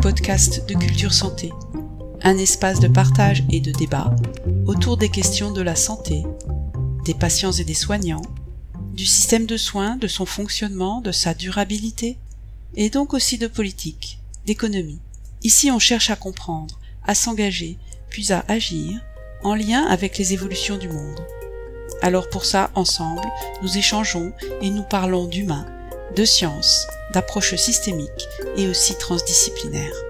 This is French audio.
podcast de Culture Santé, un espace de partage et de débat autour des questions de la santé, des patients et des soignants, du système de soins, de son fonctionnement, de sa durabilité, et donc aussi de politique, d'économie. Ici on cherche à comprendre, à s'engager, puis à agir, en lien avec les évolutions du monde. Alors pour ça, ensemble, nous échangeons et nous parlons d'humain, de science, d'approches systémiques et aussi transdisciplinaires.